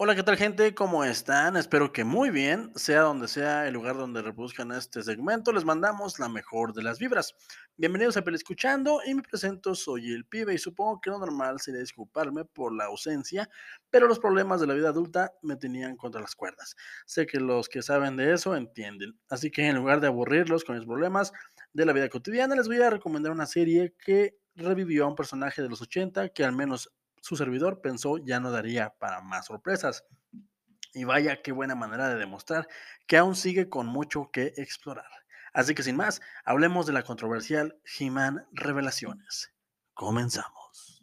Hola, ¿qué tal gente? ¿Cómo están? Espero que muy bien, sea donde sea el lugar donde reproduzcan este segmento, les mandamos la mejor de las vibras. Bienvenidos a Escuchando y me presento, soy el pibe y supongo que lo normal sería disculparme por la ausencia, pero los problemas de la vida adulta me tenían contra las cuerdas. Sé que los que saben de eso entienden, así que en lugar de aburrirlos con los problemas de la vida cotidiana, les voy a recomendar una serie que revivió a un personaje de los 80 que al menos su servidor pensó ya no daría para más sorpresas. Y vaya qué buena manera de demostrar que aún sigue con mucho que explorar. Así que sin más, hablemos de la controversial He-Man Revelaciones. Comenzamos.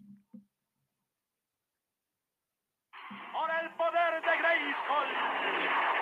Por el poder de.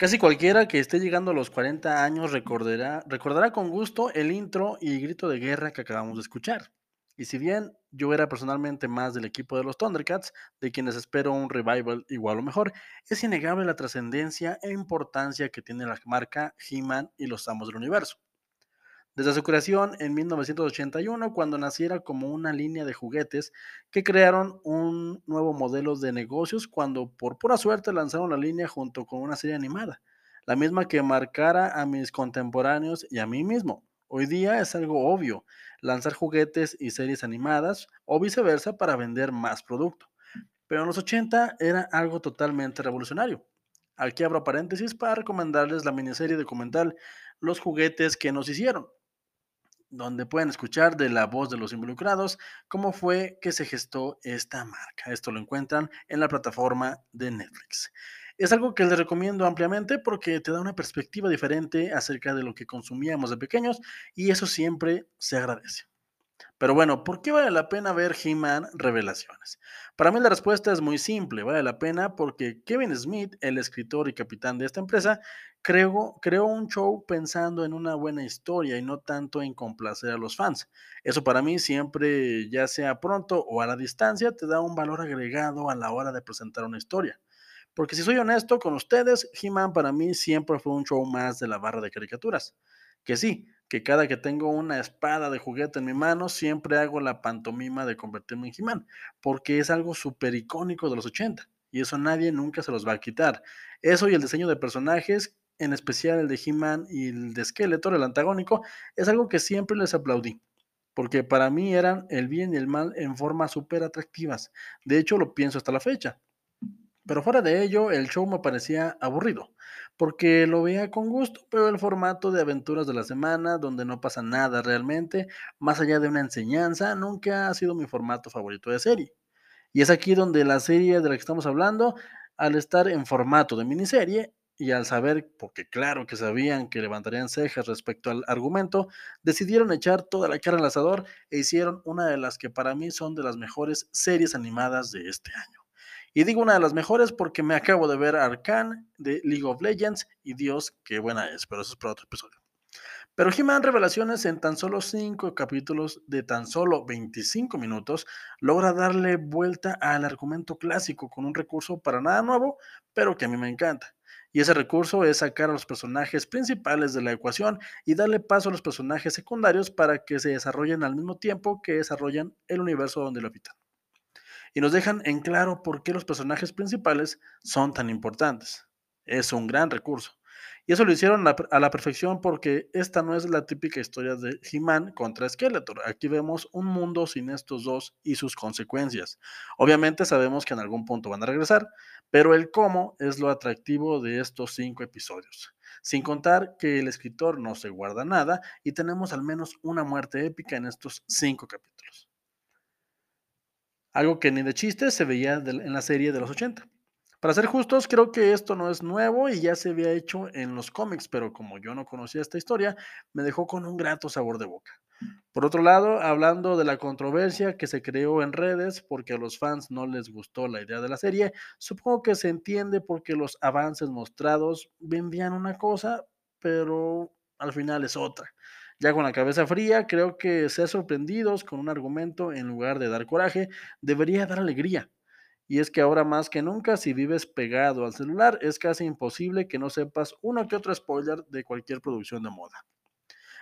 Casi cualquiera que esté llegando a los 40 años recordará, recordará con gusto el intro y grito de guerra que acabamos de escuchar. Y si bien yo era personalmente más del equipo de los Thundercats, de quienes espero un revival igual o mejor, es innegable la trascendencia e importancia que tiene la marca He-Man y los Amos del Universo. Desde su creación en 1981, cuando naciera como una línea de juguetes que crearon un nuevo modelo de negocios cuando por pura suerte lanzaron la línea junto con una serie animada, la misma que marcara a mis contemporáneos y a mí mismo. Hoy día es algo obvio lanzar juguetes y series animadas o viceversa para vender más producto. Pero en los 80 era algo totalmente revolucionario. Aquí abro paréntesis para recomendarles la miniserie documental Los juguetes que nos hicieron, donde pueden escuchar de la voz de los involucrados cómo fue que se gestó esta marca. Esto lo encuentran en la plataforma de Netflix. Es algo que les recomiendo ampliamente porque te da una perspectiva diferente acerca de lo que consumíamos de pequeños y eso siempre se agradece. Pero bueno, ¿por qué vale la pena ver He-Man Revelaciones? Para mí la respuesta es muy simple, vale la pena porque Kevin Smith, el escritor y capitán de esta empresa, creó, un show pensando en una buena historia y no tanto en complacer a los fans. Eso para mí siempre, ya sea pronto o a la distancia, te da un valor agregado a la hora de presentar una historia. Porque si soy honesto con ustedes, He-Man para mí siempre fue un show más de la barra de caricaturas. Que sí, que cada que tengo una espada de juguete en mi mano, siempre hago la pantomima de convertirme en He-Man, porque es algo súper icónico de los 80, y eso nadie nunca se los va a quitar. Eso y el diseño de personajes, en especial el de He-Man y el de Skeletor, el antagónico, es algo que siempre les aplaudí, porque para mí eran el bien y el mal en formas súper atractivas. De hecho, lo pienso hasta la fecha. Pero fuera de ello, el show me parecía aburrido, porque lo veía con gusto, pero el formato de aventuras de la semana, donde no pasa nada realmente, más allá de una enseñanza, nunca ha sido mi formato favorito de serie. Y es aquí donde la serie de la que estamos hablando, al estar en formato de miniserie, y al saber, porque claro que sabían que levantarían cejas respecto al argumento, decidieron echar toda la cara al asador e hicieron una de las que para mí son de las mejores series animadas de este año. Y digo una de las mejores porque me acabo de ver Arcane de League of Legends y Dios, qué buena es, pero eso es para otro episodio. Pero He-Man Revelaciones en tan solo 5 capítulos de tan solo 25 minutos logra darle vuelta al argumento clásico con un recurso para nada nuevo, pero que a mí me encanta. Y ese recurso es sacar a los personajes principales de la ecuación y darle paso a los personajes secundarios para que se desarrollen al mismo tiempo que desarrollan el universo donde lo habitan y nos dejan en claro por qué los personajes principales son tan importantes. Es un gran recurso. Y eso lo hicieron a la perfección porque esta no es la típica historia de He-Man contra Skeletor. Aquí vemos un mundo sin estos dos y sus consecuencias. Obviamente sabemos que en algún punto van a regresar, pero el cómo es lo atractivo de estos cinco episodios. Sin contar que el escritor no se guarda nada y tenemos al menos una muerte épica en estos cinco capítulos. Algo que ni de chiste se veía en la serie de los 80. Para ser justos, creo que esto no es nuevo y ya se había hecho en los cómics, pero como yo no conocía esta historia, me dejó con un grato sabor de boca. Por otro lado, hablando de la controversia que se creó en redes porque a los fans no les gustó la idea de la serie, supongo que se entiende porque los avances mostrados vendían una cosa, pero al final es otra. Ya con la cabeza fría, creo que ser sorprendidos con un argumento en lugar de dar coraje debería dar alegría. Y es que ahora más que nunca, si vives pegado al celular, es casi imposible que no sepas uno que otro spoiler de cualquier producción de moda.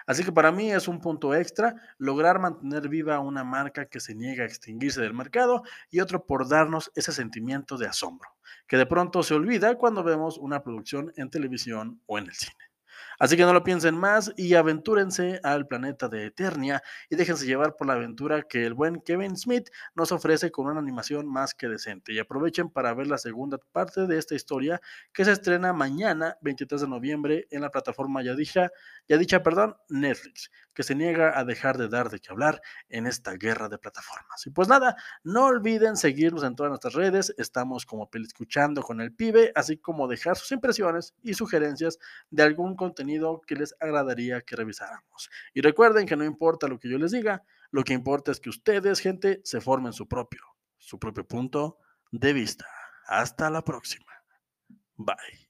Así que para mí es un punto extra lograr mantener viva una marca que se niega a extinguirse del mercado y otro por darnos ese sentimiento de asombro, que de pronto se olvida cuando vemos una producción en televisión o en el cine. Así que no lo piensen más y aventúrense al planeta de Eternia y déjense llevar por la aventura que el buen Kevin Smith nos ofrece con una animación más que decente. Y aprovechen para ver la segunda parte de esta historia que se estrena mañana, 23 de noviembre, en la plataforma ya dicha, dicha perdón, Netflix, que se niega a dejar de dar de qué hablar en esta guerra de plataformas. Y pues nada, no olviden seguirnos en todas nuestras redes, estamos como escuchando con el pibe, así como dejar sus impresiones y sugerencias de algún contenido que les agradaría que revisáramos. Y recuerden que no importa lo que yo les diga, lo que importa es que ustedes, gente, se formen su propio, su propio punto de vista. Hasta la próxima. Bye.